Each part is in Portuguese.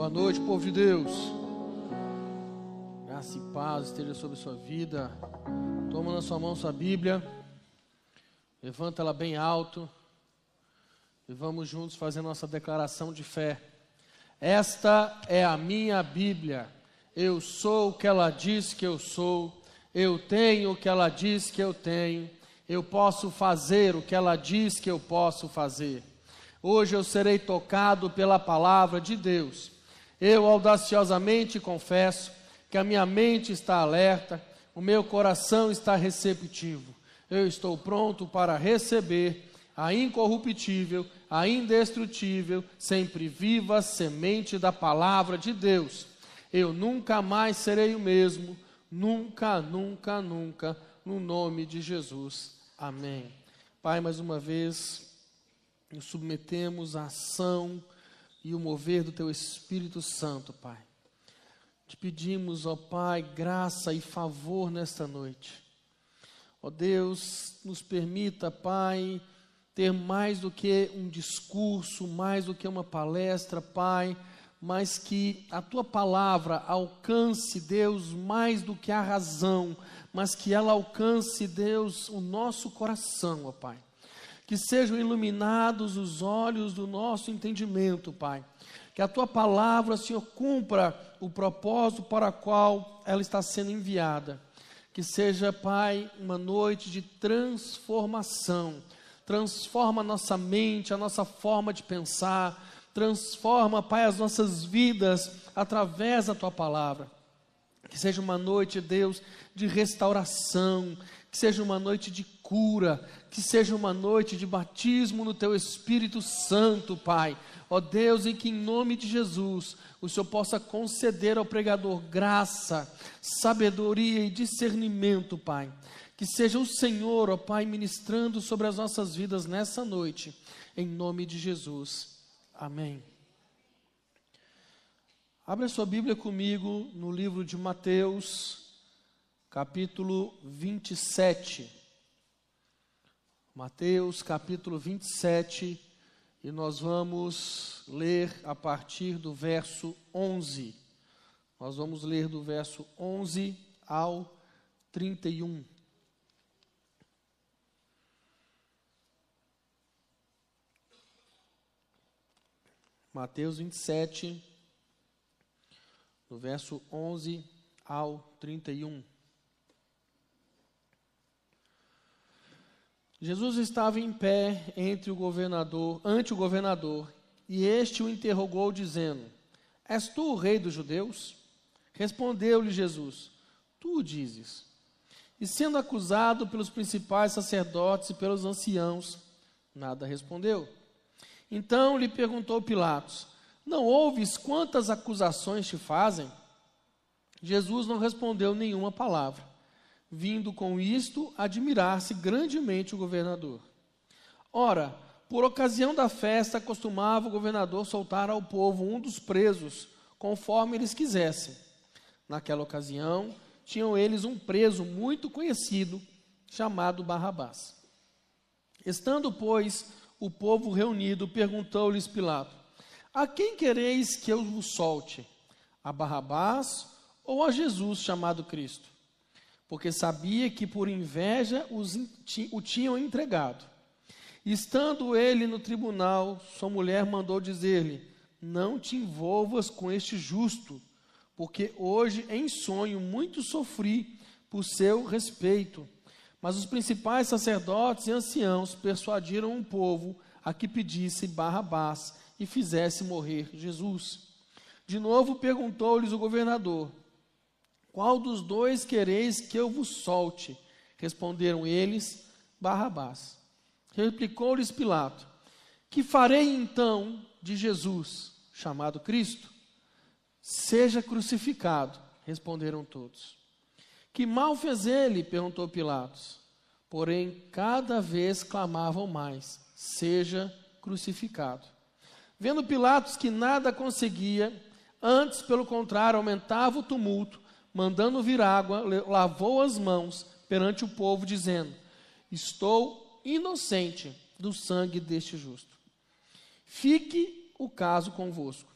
Boa noite, povo de Deus. Graça e paz esteja sobre a sua vida. Toma na sua mão sua Bíblia. Levanta ela bem alto. E vamos juntos fazer nossa declaração de fé. Esta é a minha Bíblia. Eu sou o que ela diz que eu sou. Eu tenho o que ela diz que eu tenho. Eu posso fazer o que ela diz que eu posso fazer. Hoje eu serei tocado pela palavra de Deus. Eu audaciosamente confesso que a minha mente está alerta, o meu coração está receptivo. Eu estou pronto para receber a incorruptível, a indestrutível, sempre viva semente da palavra de Deus. Eu nunca mais serei o mesmo, nunca, nunca, nunca, no nome de Jesus. Amém. Pai, mais uma vez, nos submetemos à ação e o mover do Teu Espírito Santo, Pai. Te pedimos, ó Pai, graça e favor nesta noite. Ó Deus, nos permita, Pai, ter mais do que um discurso, mais do que uma palestra, Pai, mas que a tua palavra alcance, Deus, mais do que a razão, mas que ela alcance, Deus, o nosso coração, ó Pai que sejam iluminados os olhos do nosso entendimento, Pai. Que a tua palavra, Senhor, cumpra o propósito para o qual ela está sendo enviada. Que seja, Pai, uma noite de transformação. Transforma a nossa mente, a nossa forma de pensar. Transforma, Pai, as nossas vidas através da tua palavra. Que seja uma noite, Deus, de restauração, que seja uma noite de cura, que seja uma noite de batismo no teu Espírito Santo, Pai. Ó Deus, em que em nome de Jesus o Senhor possa conceder ao pregador graça, sabedoria e discernimento, Pai. Que seja o Senhor, ó Pai, ministrando sobre as nossas vidas nessa noite, em nome de Jesus. Amém. Abra sua Bíblia comigo no livro de Mateus, capítulo 27. Mateus, capítulo 27, e nós vamos ler a partir do verso 11. Nós vamos ler do verso 11 ao 31. Mateus 27, do verso 11 ao 31. Jesus estava em pé entre o governador, ante o governador, e este o interrogou dizendo: És tu o rei dos judeus? Respondeu-lhe Jesus: Tu o dizes. E sendo acusado pelos principais sacerdotes e pelos anciãos, nada respondeu. Então lhe perguntou Pilatos: Não ouves quantas acusações te fazem? Jesus não respondeu nenhuma palavra vindo com isto admirar-se grandemente o governador. Ora, por ocasião da festa, costumava o governador soltar ao povo um dos presos, conforme eles quisessem. Naquela ocasião, tinham eles um preso muito conhecido, chamado Barrabás. Estando, pois, o povo reunido, perguntou-lhes Pilato: A quem quereis que eu vos solte? A Barrabás ou a Jesus chamado Cristo? Porque sabia que por inveja os, o tinham entregado. Estando ele no tribunal, sua mulher mandou dizer-lhe: Não te envolvas com este justo, porque hoje em sonho muito sofri por seu respeito. Mas os principais sacerdotes e anciãos persuadiram o povo a que pedisse Barrabás e fizesse morrer Jesus. De novo perguntou-lhes o governador: qual dos dois quereis que eu vos solte? Responderam eles, Barrabás. Replicou-lhes Pilato: Que farei então de Jesus, chamado Cristo? Seja crucificado, responderam todos. Que mal fez ele? perguntou Pilatos. Porém, cada vez clamavam mais: Seja crucificado. Vendo Pilatos que nada conseguia, antes, pelo contrário, aumentava o tumulto, mandando vir água, lavou as mãos perante o povo, dizendo: Estou inocente do sangue deste justo. Fique o caso convosco.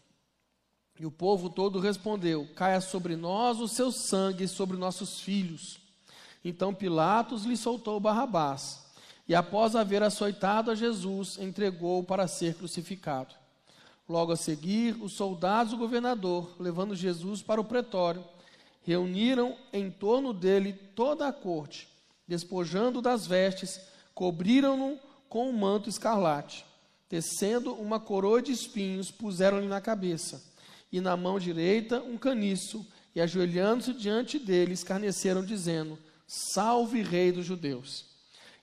E o povo todo respondeu: Caia sobre nós o seu sangue e sobre nossos filhos. Então Pilatos lhe soltou Barrabás, e após haver açoitado a Jesus, entregou-o para ser crucificado. Logo a seguir, os soldados do governador, levando Jesus para o pretório, reuniram em torno dele toda a corte, despojando das vestes, cobriram-no com um manto escarlate. Tecendo uma coroa de espinhos, puseram-lhe na cabeça e na mão direita um caniço, e ajoelhando-se diante dele, escarneceram, dizendo: Salve, Rei dos Judeus!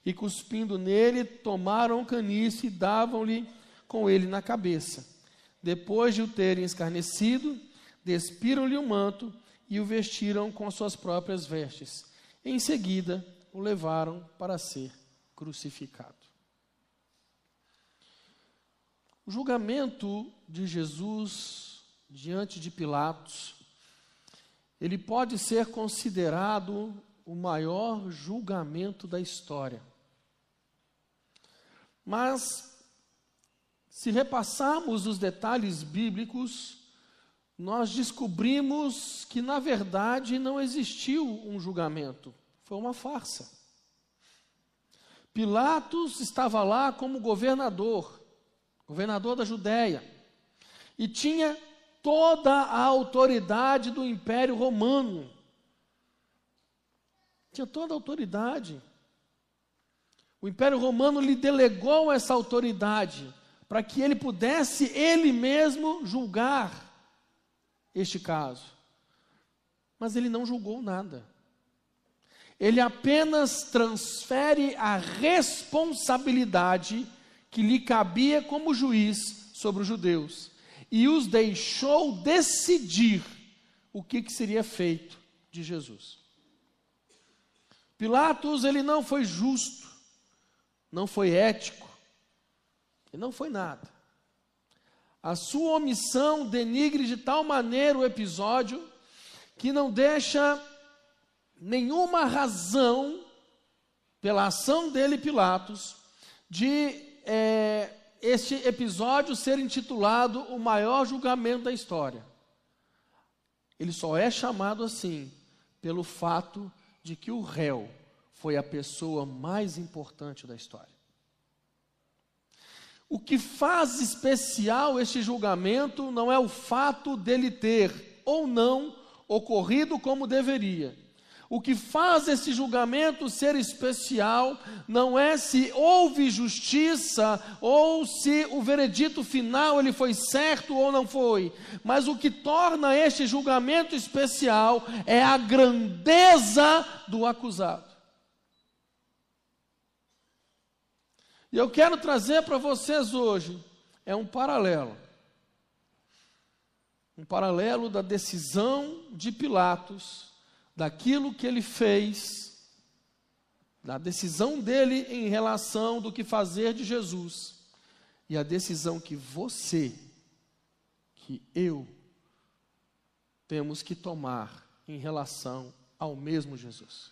E cuspindo nele, tomaram o caniço e davam-lhe com ele na cabeça. Depois de o terem escarnecido, despiram-lhe o manto e o vestiram com as suas próprias vestes. Em seguida, o levaram para ser crucificado. O julgamento de Jesus diante de Pilatos, ele pode ser considerado o maior julgamento da história. Mas, se repassarmos os detalhes bíblicos, nós descobrimos que, na verdade, não existiu um julgamento, foi uma farsa. Pilatos estava lá como governador, governador da Judéia, e tinha toda a autoridade do Império Romano. Tinha toda a autoridade. O Império Romano lhe delegou essa autoridade para que ele pudesse ele mesmo julgar este caso. Mas ele não julgou nada. Ele apenas transfere a responsabilidade que lhe cabia como juiz sobre os judeus e os deixou decidir o que, que seria feito de Jesus. Pilatos, ele não foi justo, não foi ético, e não foi nada. A sua omissão denigre de tal maneira o episódio que não deixa nenhuma razão, pela ação dele, Pilatos, de é, este episódio ser intitulado o maior julgamento da história. Ele só é chamado assim pelo fato de que o réu foi a pessoa mais importante da história. O que faz especial este julgamento não é o fato dele ter ou não ocorrido como deveria, o que faz esse julgamento ser especial não é se houve justiça ou se o veredito final ele foi certo ou não foi, mas o que torna este julgamento especial é a grandeza do acusado. E eu quero trazer para vocês hoje é um paralelo. Um paralelo da decisão de Pilatos daquilo que ele fez, da decisão dele em relação do que fazer de Jesus, e a decisão que você, que eu, temos que tomar em relação ao mesmo Jesus.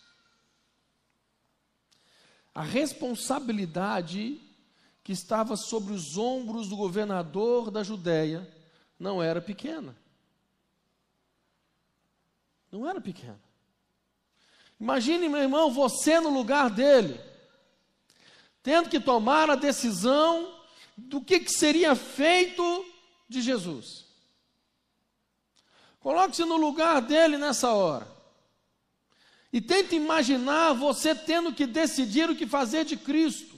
A responsabilidade que estava sobre os ombros do governador da Judéia não era pequena. Não era pequena. Imagine, meu irmão, você no lugar dele, tendo que tomar a decisão do que, que seria feito de Jesus. Coloque-se no lugar dele nessa hora. E tente imaginar você tendo que decidir o que fazer de Cristo.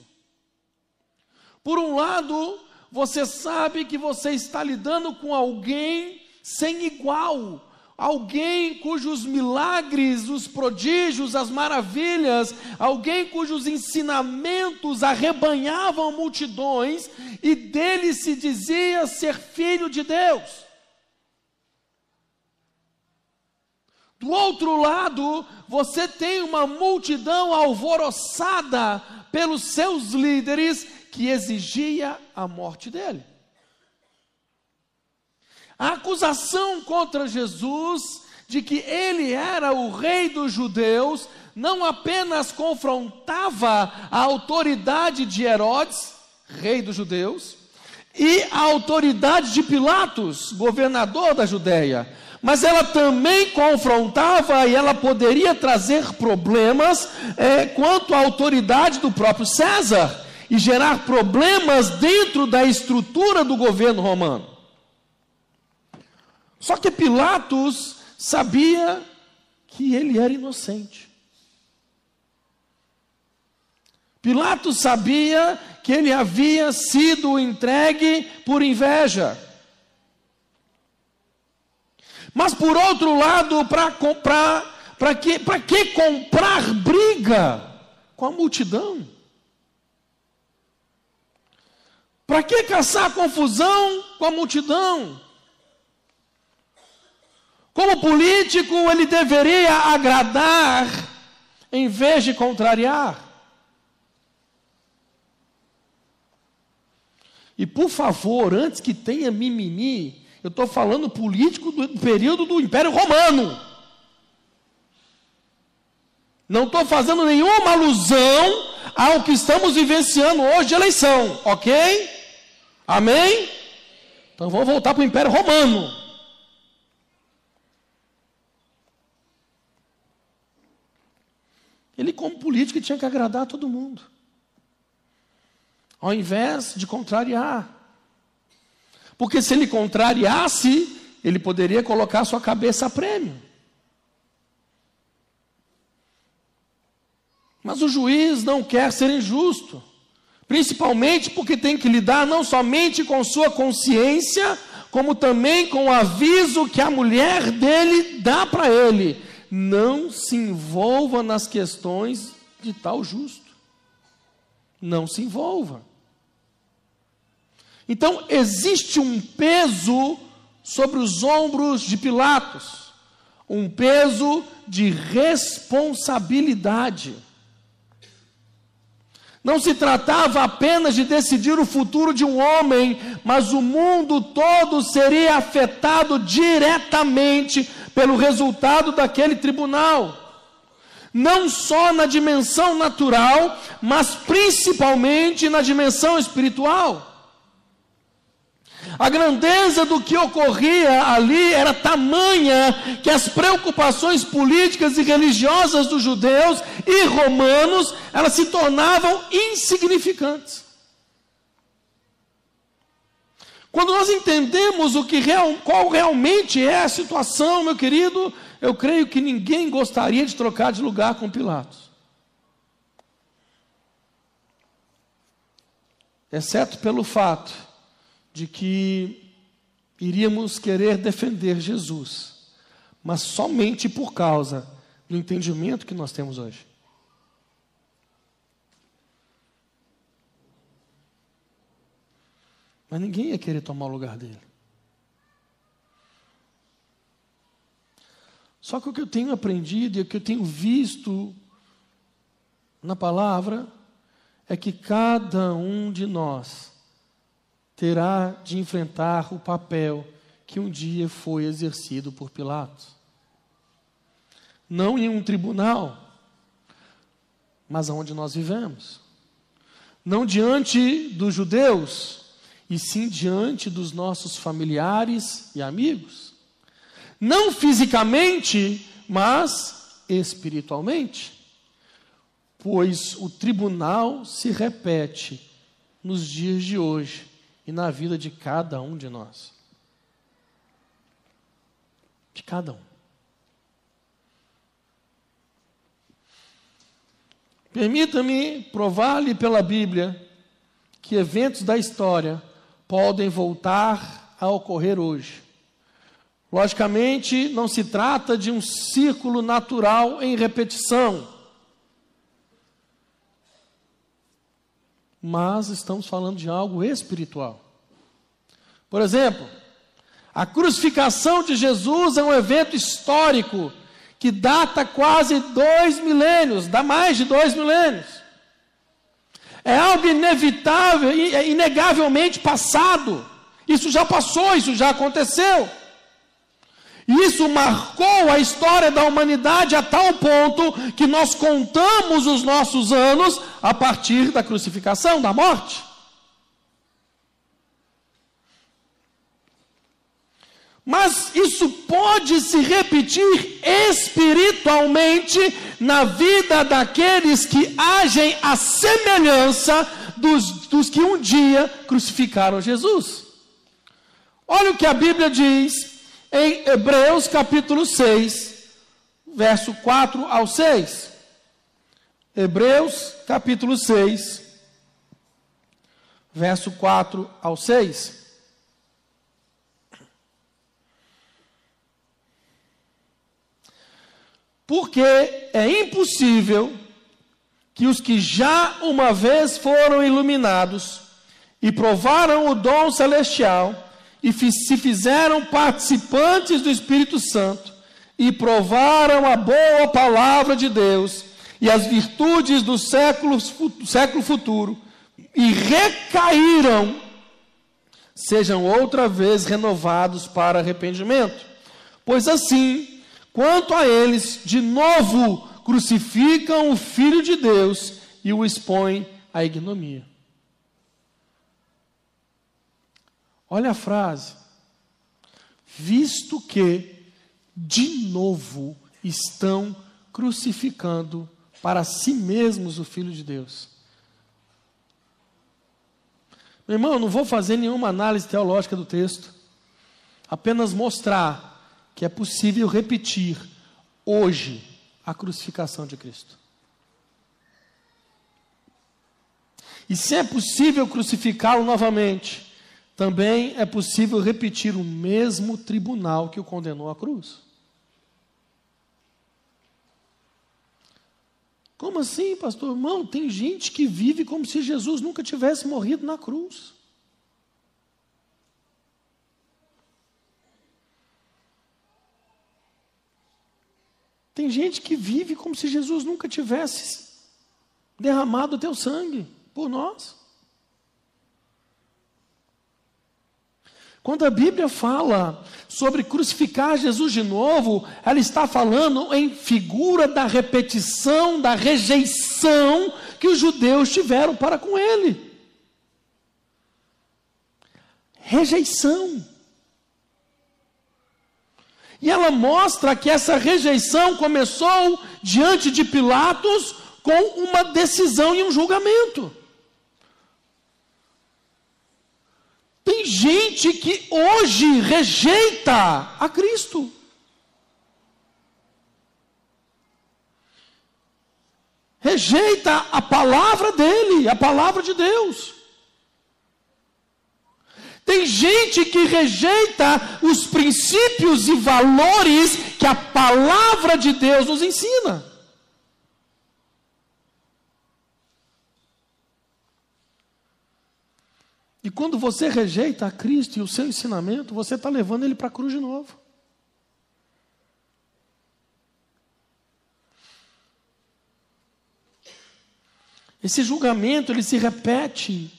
Por um lado, você sabe que você está lidando com alguém sem igual, alguém cujos milagres, os prodígios, as maravilhas, alguém cujos ensinamentos arrebanhavam multidões e dele se dizia ser filho de Deus. Do outro lado, você tem uma multidão alvoroçada pelos seus líderes que exigia a morte dele. A acusação contra Jesus de que ele era o rei dos judeus não apenas confrontava a autoridade de Herodes, rei dos judeus, e a autoridade de Pilatos, governador da Judéia. Mas ela também confrontava e ela poderia trazer problemas é, quanto à autoridade do próprio César e gerar problemas dentro da estrutura do governo romano. Só que Pilatos sabia que ele era inocente. Pilatos sabia que ele havia sido entregue por inveja. Mas por outro lado, para comprar, para que, para que comprar briga com a multidão? Para que caçar confusão com a multidão? Como político, ele deveria agradar em vez de contrariar. E por favor, antes que tenha mimimi, eu estou falando político do período do Império Romano. Não estou fazendo nenhuma alusão ao que estamos vivenciando hoje de eleição, ok? Amém? Então vamos voltar para o Império Romano. Ele, como político, tinha que agradar todo mundo ao invés de contrariar. Porque se ele contrariasse, ele poderia colocar sua cabeça a prêmio. Mas o juiz não quer ser injusto, principalmente porque tem que lidar não somente com sua consciência, como também com o aviso que a mulher dele dá para ele: não se envolva nas questões de tal justo. Não se envolva. Então, existe um peso sobre os ombros de Pilatos, um peso de responsabilidade. Não se tratava apenas de decidir o futuro de um homem, mas o mundo todo seria afetado diretamente pelo resultado daquele tribunal. Não só na dimensão natural, mas principalmente na dimensão espiritual. A grandeza do que ocorria ali era tamanha que as preocupações políticas e religiosas dos judeus e romanos, elas se tornavam insignificantes. Quando nós entendemos o que real, qual realmente é a situação, meu querido, eu creio que ninguém gostaria de trocar de lugar com Pilatos. Exceto pelo fato de que iríamos querer defender Jesus, mas somente por causa do entendimento que nós temos hoje. Mas ninguém ia querer tomar o lugar dele. Só que o que eu tenho aprendido e o que eu tenho visto na palavra é que cada um de nós terá de enfrentar o papel que um dia foi exercido por Pilatos. Não em um tribunal, mas onde nós vivemos. Não diante dos judeus, e sim diante dos nossos familiares e amigos. Não fisicamente, mas espiritualmente. Pois o tribunal se repete nos dias de hoje e na vida de cada um de nós. De cada um. Permita-me provar-lhe pela Bíblia que eventos da história podem voltar a ocorrer hoje. Logicamente, não se trata de um círculo natural em repetição. Mas estamos falando de algo espiritual. Por exemplo, a crucificação de Jesus é um evento histórico que data quase dois milênios, dá mais de dois milênios. É algo inevitável, é inegavelmente passado. Isso já passou, isso já aconteceu. Isso marcou a história da humanidade a tal ponto que nós contamos os nossos anos a partir da crucificação, da morte. Mas isso pode se repetir espiritualmente na vida daqueles que agem à semelhança dos, dos que um dia crucificaram Jesus. Olha o que a Bíblia diz em Hebreus capítulo 6, verso 4 ao 6. Hebreus capítulo 6, verso 4 ao 6. Porque é impossível que os que já uma vez foram iluminados e provaram o dom celestial e se fizeram participantes do Espírito Santo e provaram a boa palavra de Deus e as virtudes do século, século futuro e recaíram, sejam outra vez renovados para arrependimento. Pois assim, Quanto a eles, de novo crucificam o Filho de Deus e o expõem à ignomia. Olha a frase. Visto que, de novo, estão crucificando para si mesmos o Filho de Deus. Meu irmão, eu não vou fazer nenhuma análise teológica do texto, apenas mostrar que é possível repetir hoje a crucificação de Cristo. E se é possível crucificá-lo novamente, também é possível repetir o mesmo tribunal que o condenou à cruz. Como assim, pastor? Irmão, tem gente que vive como se Jesus nunca tivesse morrido na cruz. Tem gente que vive como se Jesus nunca tivesse derramado o teu sangue por nós. Quando a Bíblia fala sobre crucificar Jesus de novo, ela está falando em figura da repetição, da rejeição que os judeus tiveram para com ele. Rejeição. E ela mostra que essa rejeição começou diante de Pilatos com uma decisão e um julgamento. Tem gente que hoje rejeita a Cristo. Rejeita a palavra dele, a palavra de Deus. Tem gente que rejeita os princípios e valores que a palavra de Deus nos ensina. E quando você rejeita a Cristo e o seu ensinamento, você está levando ele para a cruz de novo. Esse julgamento ele se repete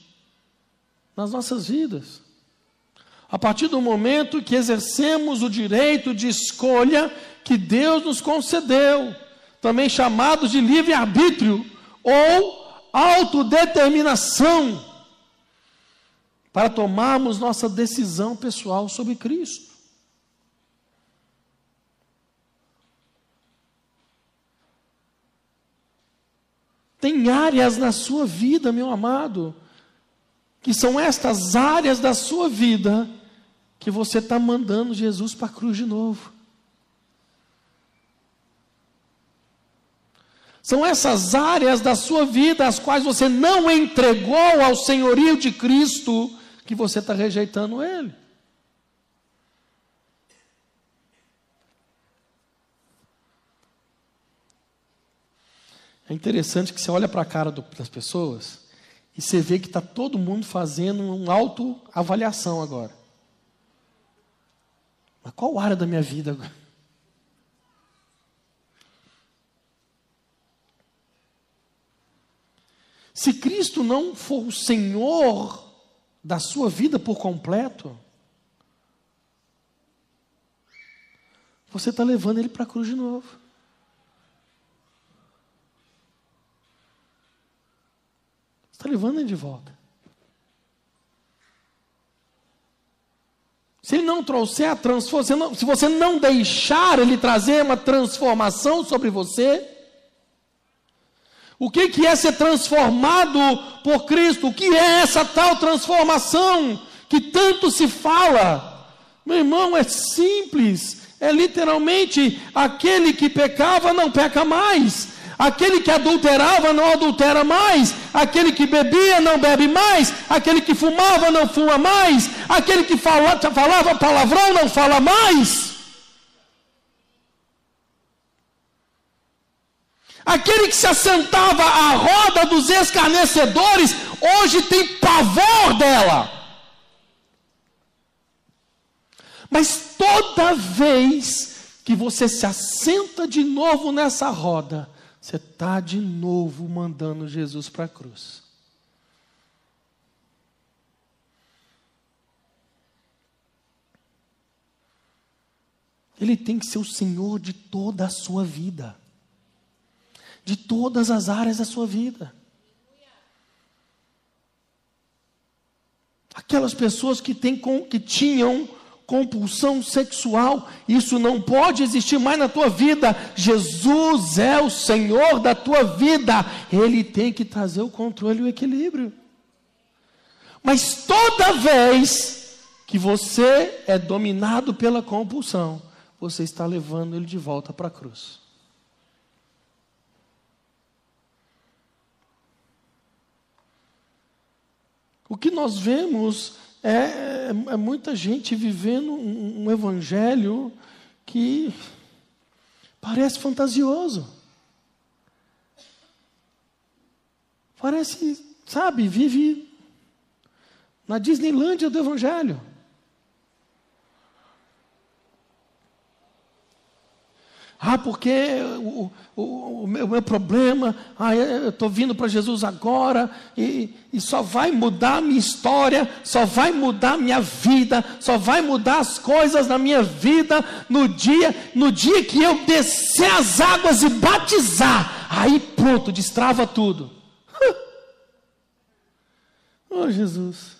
nas nossas vidas. A partir do momento que exercemos o direito de escolha que Deus nos concedeu, também chamados de livre-arbítrio ou autodeterminação, para tomarmos nossa decisão pessoal sobre Cristo. Tem áreas na sua vida, meu amado, que são estas áreas da sua vida que você está mandando Jesus para a cruz de novo. São essas áreas da sua vida as quais você não entregou ao senhorio de Cristo que você está rejeitando Ele. É interessante que você olha para a cara do, das pessoas e você vê que está todo mundo fazendo uma autoavaliação agora. Mas qual área da minha vida agora? Se Cristo não for o Senhor da sua vida por completo, você está levando ele para a cruz de novo. está levando ele de volta. se ele não trouxer a transformação, se você não deixar ele trazer uma transformação sobre você, o que, que é ser transformado por Cristo? O que é essa tal transformação que tanto se fala? Meu irmão, é simples, é literalmente aquele que pecava não peca mais, Aquele que adulterava não adultera mais, aquele que bebia não bebe mais, aquele que fumava não fuma mais, aquele que fala, falava palavrão não fala mais. Aquele que se assentava à roda dos escarnecedores, hoje tem pavor dela. Mas toda vez que você se assenta de novo nessa roda, você está de novo mandando Jesus para a cruz. Ele tem que ser o Senhor de toda a sua vida, de todas as áreas da sua vida. Aquelas pessoas que, têm, que tinham compulsão sexual, isso não pode existir mais na tua vida. Jesus é o Senhor da tua vida, Ele tem que trazer o controle e o equilíbrio. Mas toda vez que você é dominado pela compulsão, você está levando ele de volta para a cruz. O que nós vemos é, é, é muita gente vivendo um, um evangelho que parece fantasioso. Parece, sabe, vive na Disneylândia do Evangelho. Ah, porque o, o, o, meu, o meu, problema, ah, eu estou vindo para Jesus agora e, e só vai mudar a minha história, só vai mudar a minha vida, só vai mudar as coisas na minha vida no dia, no dia que eu descer as águas e batizar. Aí pronto, destrava tudo. oh Jesus,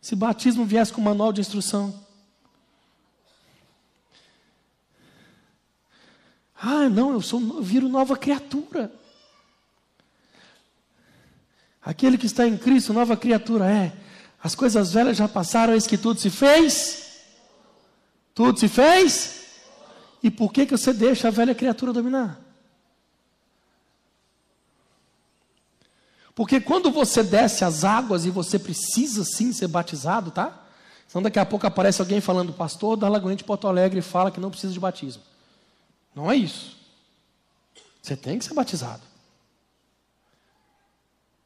se batismo viesse com manual de instrução. Ah, não, eu sou, eu viro nova criatura. Aquele que está em Cristo, nova criatura é. As coisas velhas já passaram, eis que tudo se fez. Tudo se fez. E por que, que você deixa a velha criatura dominar? Porque quando você desce as águas e você precisa sim ser batizado, tá? Senão daqui a pouco aparece alguém falando, pastor da Lagoinha de Porto Alegre fala que não precisa de batismo. Não é isso. Você tem que ser batizado.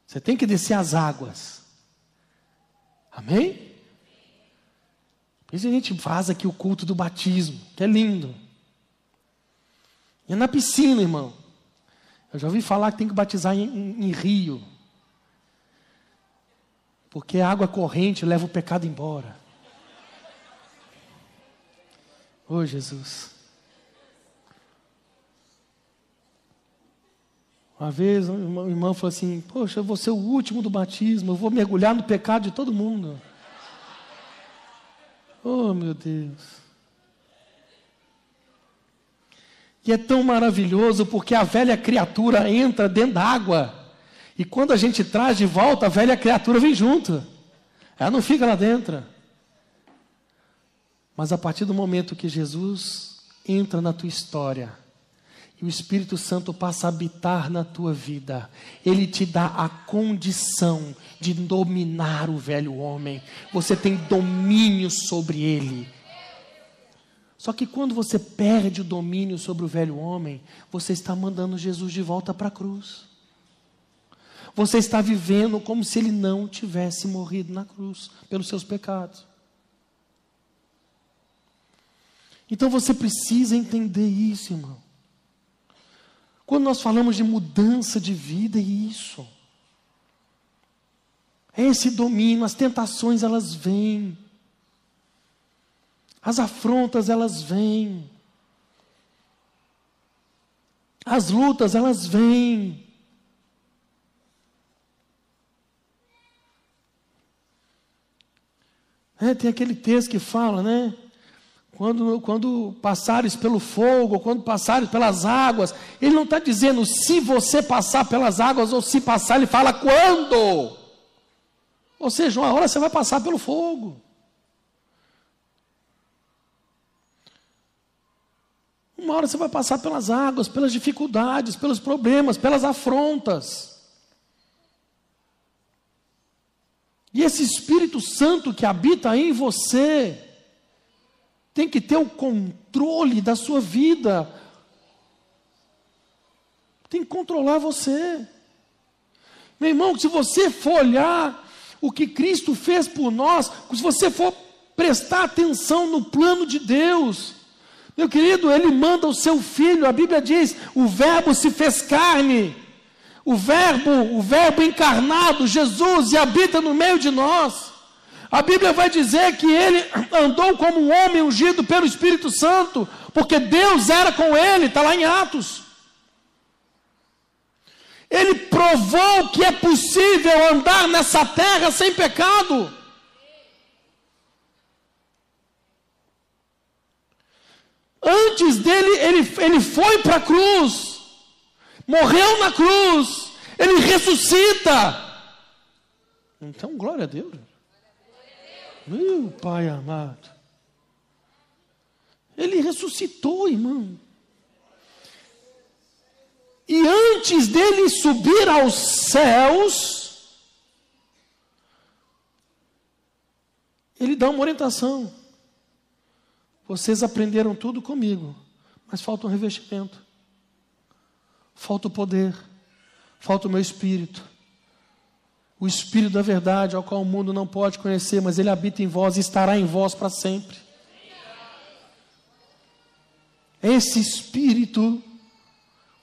Você tem que descer as águas. Amém? Por isso a gente faz aqui o culto do batismo, que é lindo. E é na piscina, irmão. Eu já ouvi falar que tem que batizar em, em, em rio. Porque a água corrente leva o pecado embora. Oh, Jesus. Uma vez, um irmão falou assim: Poxa, eu vou ser o último do batismo, eu vou mergulhar no pecado de todo mundo. Oh, meu Deus. E é tão maravilhoso porque a velha criatura entra dentro da água. E quando a gente traz de volta, a velha criatura vem junto. Ela não fica lá dentro. Mas a partir do momento que Jesus entra na tua história, e o Espírito Santo passa a habitar na tua vida. Ele te dá a condição de dominar o velho homem. Você tem domínio sobre ele. Só que quando você perde o domínio sobre o velho homem, você está mandando Jesus de volta para a cruz. Você está vivendo como se ele não tivesse morrido na cruz pelos seus pecados. Então você precisa entender isso, irmão. Quando nós falamos de mudança de vida, é isso. É esse domínio, as tentações elas vêm. As afrontas elas vêm. As lutas elas vêm. É, tem aquele texto que fala, né? Quando, quando passares pelo fogo, quando passares pelas águas, ele não está dizendo se você passar pelas águas ou se passar, ele fala quando. Ou seja, uma hora você vai passar pelo fogo. Uma hora você vai passar pelas águas, pelas dificuldades, pelos problemas, pelas afrontas. E esse Espírito Santo que habita em você tem que ter o controle da sua vida. Tem que controlar você. Meu irmão, se você for olhar o que Cristo fez por nós, se você for prestar atenção no plano de Deus, meu querido, Ele manda o seu filho, a Bíblia diz: o Verbo se fez carne o Verbo, o Verbo encarnado, Jesus, e habita no meio de nós. A Bíblia vai dizer que ele andou como um homem ungido pelo Espírito Santo, porque Deus era com ele, está lá em Atos. Ele provou que é possível andar nessa terra sem pecado. Antes dele, ele, ele foi para a cruz morreu na cruz, ele ressuscita. Então, glória a Deus. Meu Pai amado. Ele ressuscitou, irmão. E antes dele subir aos céus, ele dá uma orientação. Vocês aprenderam tudo comigo, mas falta um revestimento falta o poder, falta o meu espírito. O espírito da verdade, ao qual o mundo não pode conhecer, mas ele habita em vós e estará em vós para sempre. Esse espírito,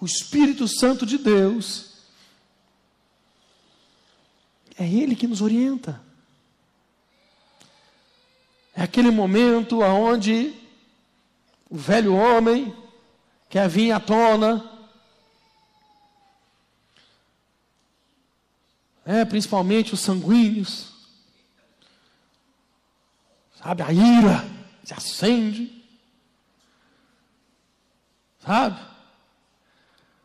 o Espírito Santo de Deus, é ele que nos orienta. É aquele momento aonde o velho homem quer vir à tona, é, principalmente os sanguíneos, sabe, a ira se acende, sabe?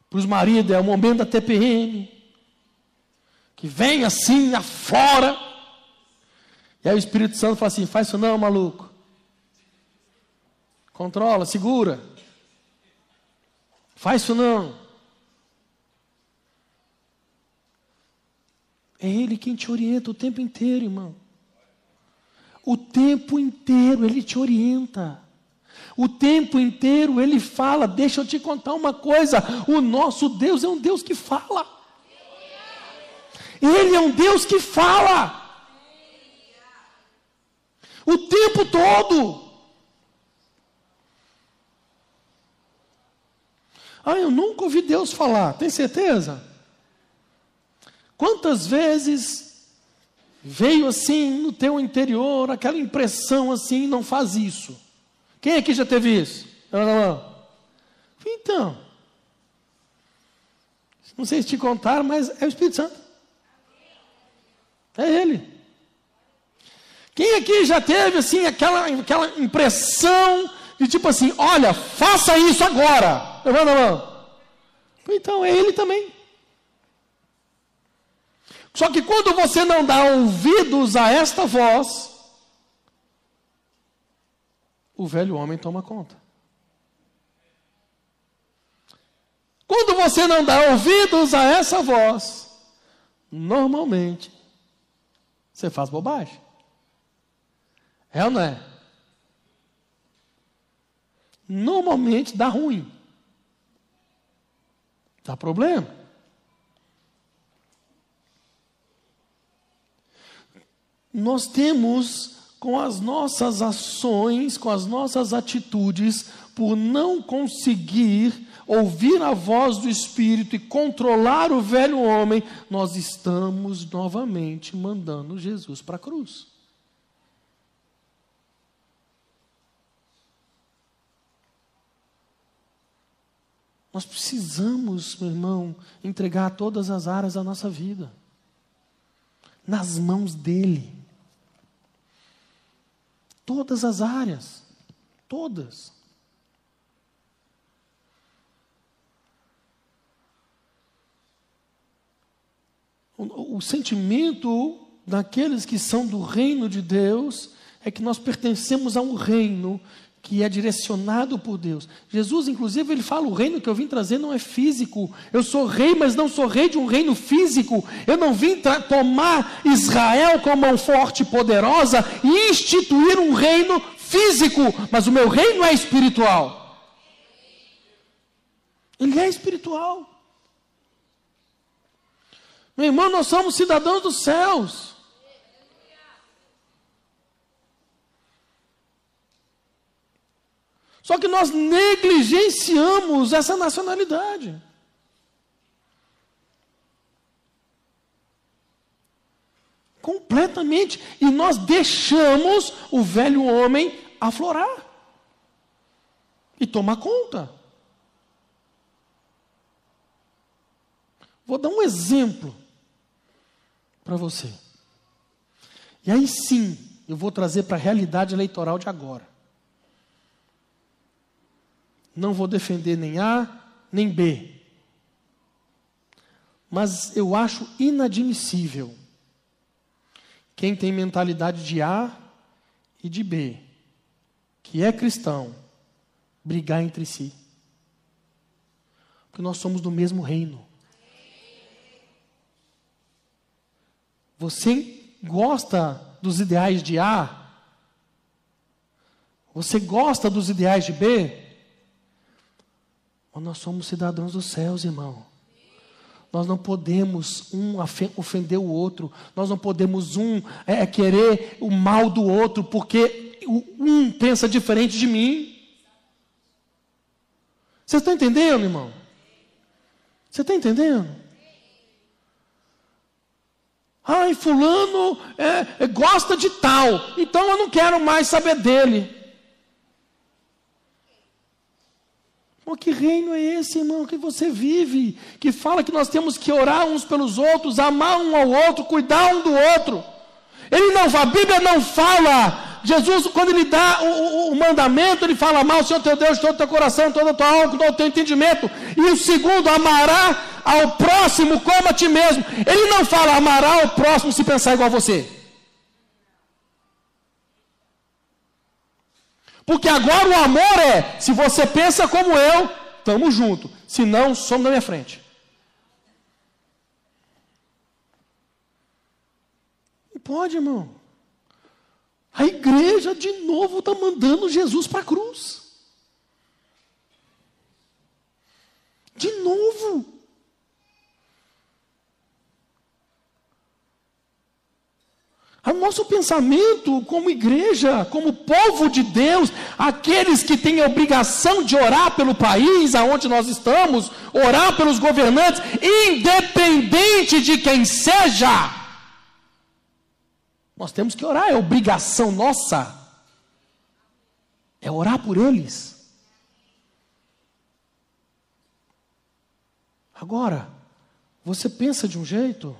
Para os maridos é o momento da TPM, que vem assim, afora, e aí o Espírito Santo fala assim: faz isso não, maluco, controla, segura, faz isso não. É Ele quem te orienta o tempo inteiro, irmão. O tempo inteiro Ele te orienta. O tempo inteiro Ele fala. Deixa eu te contar uma coisa: o nosso Deus é um Deus que fala. Ele é um Deus que fala. O tempo todo. Ah, eu nunca ouvi Deus falar. Tem certeza? Quantas vezes veio assim no teu interior aquela impressão assim, não faz isso? Quem aqui já teve isso? Então, não sei se te contaram, mas é o Espírito Santo. É Ele. Quem aqui já teve assim aquela, aquela impressão de tipo assim, olha, faça isso agora. Levanta a mão. Então é Ele também. Só que quando você não dá ouvidos a esta voz, o velho homem toma conta. Quando você não dá ouvidos a essa voz, normalmente você faz bobagem. É ou não é? Normalmente dá ruim. Dá problema. Nós temos com as nossas ações, com as nossas atitudes, por não conseguir ouvir a voz do Espírito e controlar o velho homem, nós estamos novamente mandando Jesus para a cruz. Nós precisamos, meu irmão, entregar todas as áreas da nossa vida nas mãos dele. Todas as áreas. Todas. O, sentimento daqueles que são do reino de Deus é que nós pertencemos a um reino que é direcionado por Deus. Jesus, inclusive, ele fala: o reino que eu vim trazer não é físico. Eu sou rei, mas não sou rei de um reino físico. Eu não vim tomar Israel com a mão forte e poderosa e instituir um reino físico, mas o meu reino é espiritual. Ele é espiritual. Meu irmão, nós somos cidadãos dos céus. Só que nós negligenciamos essa nacionalidade. Completamente. E nós deixamos o velho homem aflorar e tomar conta. Vou dar um exemplo para você. E aí sim, eu vou trazer para a realidade eleitoral de agora. Não vou defender nem A nem B. Mas eu acho inadmissível quem tem mentalidade de A e de B, que é cristão, brigar entre si. Porque nós somos do mesmo reino. Você gosta dos ideais de A? Você gosta dos ideais de B? Mas nós somos cidadãos dos céus, irmão. Nós não podemos um ofender o outro. Nós não podemos um é, é, querer o mal do outro, porque um pensa diferente de mim. Você está entendendo, irmão? Você está entendendo? Ai, fulano é, é, gosta de tal, então eu não quero mais saber dele. Oh, que reino é esse, irmão, que você vive? Que fala que nós temos que orar uns pelos outros, amar um ao outro, cuidar um do outro. Ele não, a Bíblia não fala. Jesus, quando ele dá o, o, o mandamento, ele fala: amar o Senhor teu Deus de todo o teu coração, toda a tua alma, todo o teu entendimento. E o segundo, amará ao próximo como a ti mesmo. Ele não fala amará ao próximo se pensar igual a você. Porque agora o amor é: se você pensa como eu, estamos juntos. Se não, somos na minha frente. Não pode, irmão. A igreja de novo está mandando Jesus para a cruz. De novo. O nosso pensamento como igreja, como povo de Deus, aqueles que têm a obrigação de orar pelo país aonde nós estamos, orar pelos governantes, independente de quem seja, nós temos que orar, é obrigação nossa, é orar por eles. Agora, você pensa de um jeito,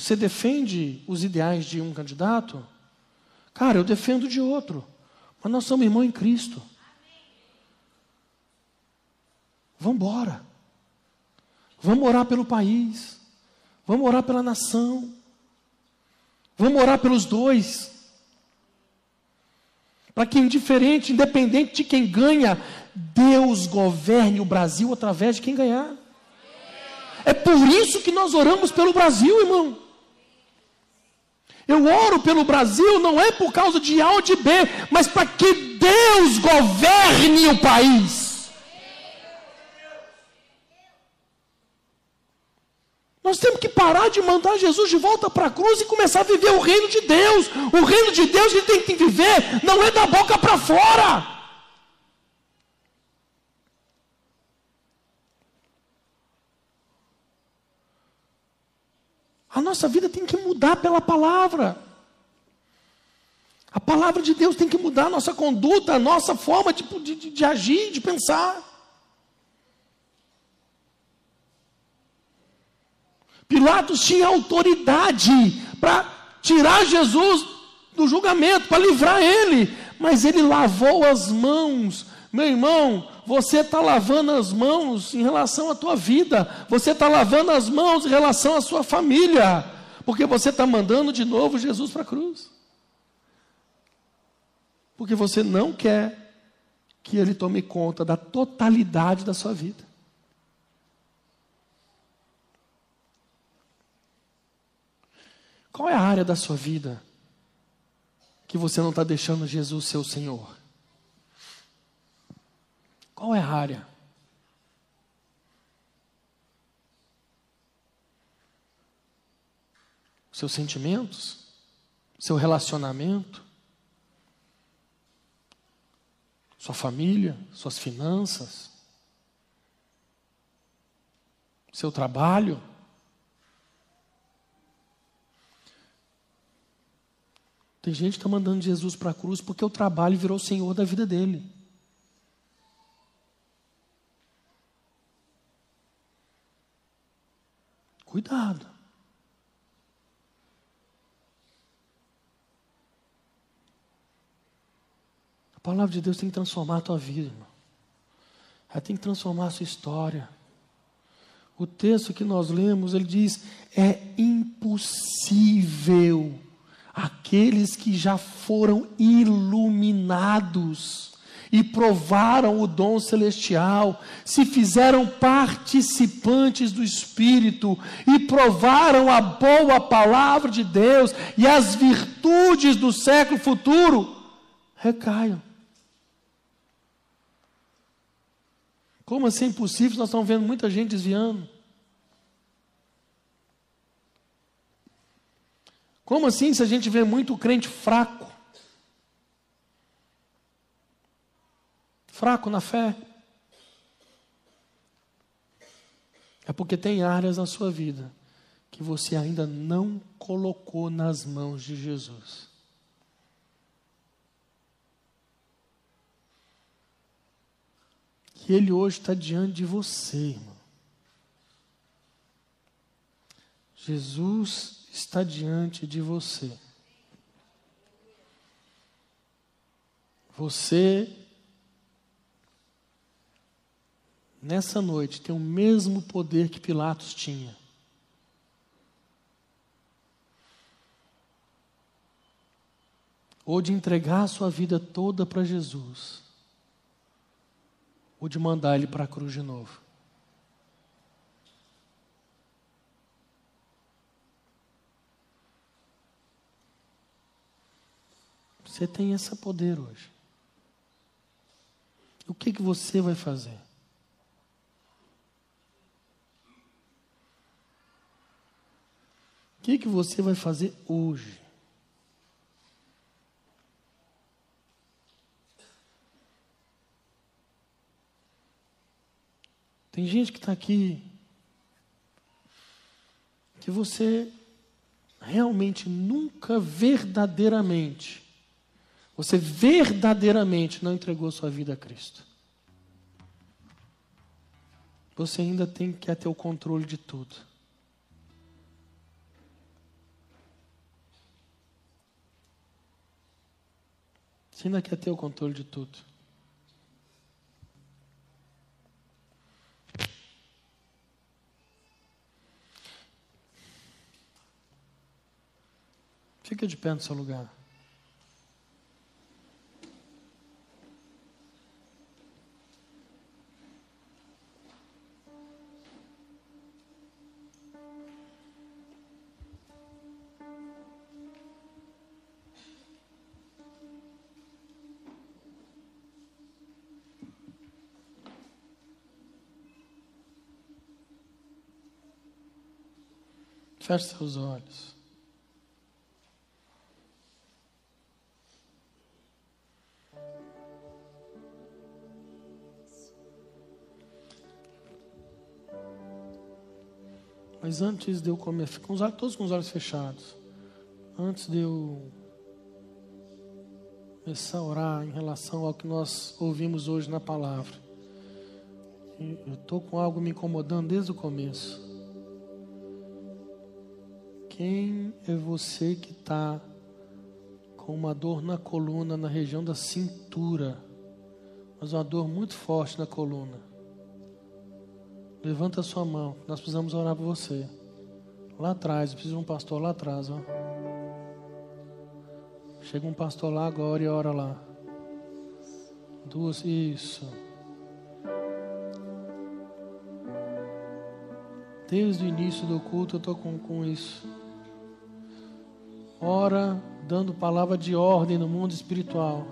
você defende os ideais de um candidato? Cara, eu defendo de outro. Mas nós somos irmãos em Cristo. Vamos embora. Vamos orar pelo país. Vamos orar pela nação. Vamos orar pelos dois. Para que, indiferente, independente de quem ganha, Deus governe o Brasil através de quem ganhar. É por isso que nós oramos pelo Brasil, irmão. Eu oro pelo Brasil não é por causa de A ou de B, mas para que Deus governe o país. Nós temos que parar de mandar Jesus de volta para a cruz e começar a viver o reino de Deus. O reino de Deus ele tem que viver não é da boca para fora. A nossa vida tem que mudar pela palavra. A palavra de Deus tem que mudar a nossa conduta, a nossa forma de, de, de agir, de pensar. Pilatos tinha autoridade para tirar Jesus do julgamento, para livrar ele. Mas ele lavou as mãos. Meu irmão, você está lavando as mãos em relação à tua vida, você está lavando as mãos em relação à sua família, porque você está mandando de novo Jesus para a cruz. Porque você não quer que ele tome conta da totalidade da sua vida. Qual é a área da sua vida que você não está deixando Jesus ser o Senhor? Qual é a área? Seus sentimentos? Seu relacionamento? Sua família? Suas finanças? Seu trabalho? Tem gente que está mandando Jesus para a cruz porque o trabalho virou o Senhor da vida dele. Cuidado. A palavra de Deus tem que transformar a tua vida, irmão. Ela tem que transformar a sua história. O texto que nós lemos, ele diz: é impossível aqueles que já foram iluminados e provaram o dom celestial, se fizeram participantes do Espírito e provaram a boa palavra de Deus e as virtudes do século futuro, recaiam. Como assim é impossível? Nós estamos vendo muita gente desviando. Como assim se a gente vê muito crente fraco? Fraco na fé? É porque tem áreas na sua vida que você ainda não colocou nas mãos de Jesus. Que Ele hoje está diante de você, irmão. Jesus está diante de você. Você, nessa noite, tem o mesmo poder que Pilatos tinha. Ou de entregar a sua vida toda para Jesus, ou de mandar ele para a cruz de novo. Você tem esse poder hoje. O que, que você vai fazer? Que, que você vai fazer hoje? Tem gente que está aqui que você realmente nunca verdadeiramente você verdadeiramente não entregou sua vida a Cristo. Você ainda tem que ter o controle de tudo. Você ainda quer ter o controle de tudo. Fica de pé no seu lugar. Feche seus olhos. Mas antes de eu comer, com os olhos, todos com os olhos fechados, antes de eu começar a orar em relação ao que nós ouvimos hoje na palavra, eu estou com algo me incomodando desde o começo. Quem é você que está com uma dor na coluna, na região da cintura, mas uma dor muito forte na coluna. Levanta a sua mão, nós precisamos orar por você. Lá atrás, precisa de um pastor lá atrás, ó. Chega um pastor lá agora e ora lá. Duas, isso. Desde o início do culto eu estou com, com isso. Ora, dando palavra de ordem no mundo espiritual.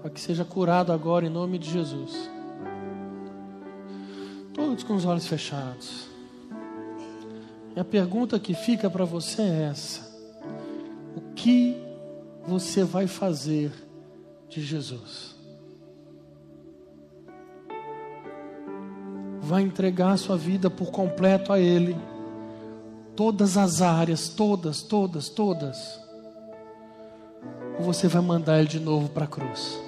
Para que seja curado agora em nome de Jesus. Todos com os olhos fechados. E a pergunta que fica para você é essa: O que você vai fazer de Jesus? Vai entregar sua vida por completo a Ele? Todas as áreas, todas, todas, todas. Ou você vai mandar ele de novo para a cruz?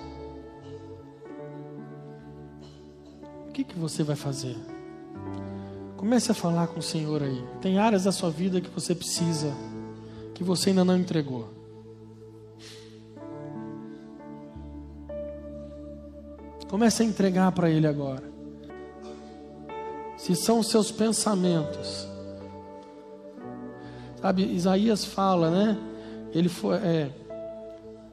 O que, que você vai fazer? Comece a falar com o Senhor aí. Tem áreas da sua vida que você precisa, que você ainda não entregou. Comece a entregar para Ele agora. Se são os seus pensamentos, Sabe, Isaías fala, né? Ele foi, é,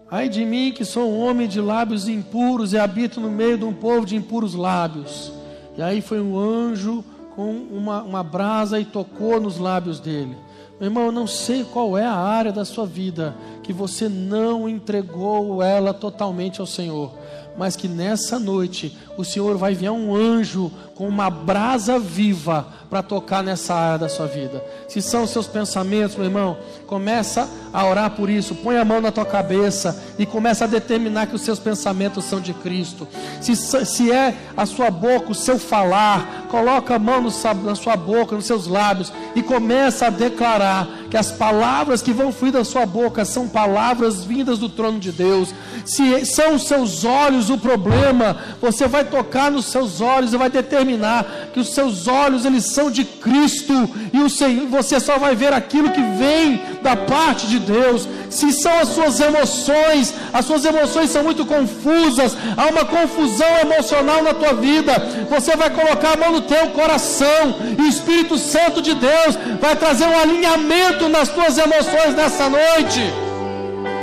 ai de mim que sou um homem de lábios impuros e habito no meio de um povo de impuros lábios. E aí foi um anjo com uma, uma brasa e tocou nos lábios dele. Meu irmão, eu não sei qual é a área da sua vida que você não entregou ela totalmente ao Senhor mas que nessa noite o Senhor vai enviar um anjo com uma brasa viva para tocar nessa área da sua vida. Se são os seus pensamentos, meu irmão, começa a orar por isso. Põe a mão na tua cabeça e começa a determinar que os seus pensamentos são de Cristo. Se, se é a sua boca, o seu falar, coloca a mão no, na sua boca, nos seus lábios e começa a declarar que as palavras que vão fluir da sua boca são palavras vindas do trono de Deus. Se são os seus olhos o problema, você vai tocar nos seus olhos e vai determinar que os seus olhos eles são de Cristo e o Senhor, você só vai ver aquilo que vem da parte de Deus. Se são as suas emoções, as suas emoções são muito confusas, há uma confusão emocional na tua vida. Você vai colocar a mão no teu coração e o Espírito Santo de Deus vai trazer um alinhamento nas tuas emoções nessa noite.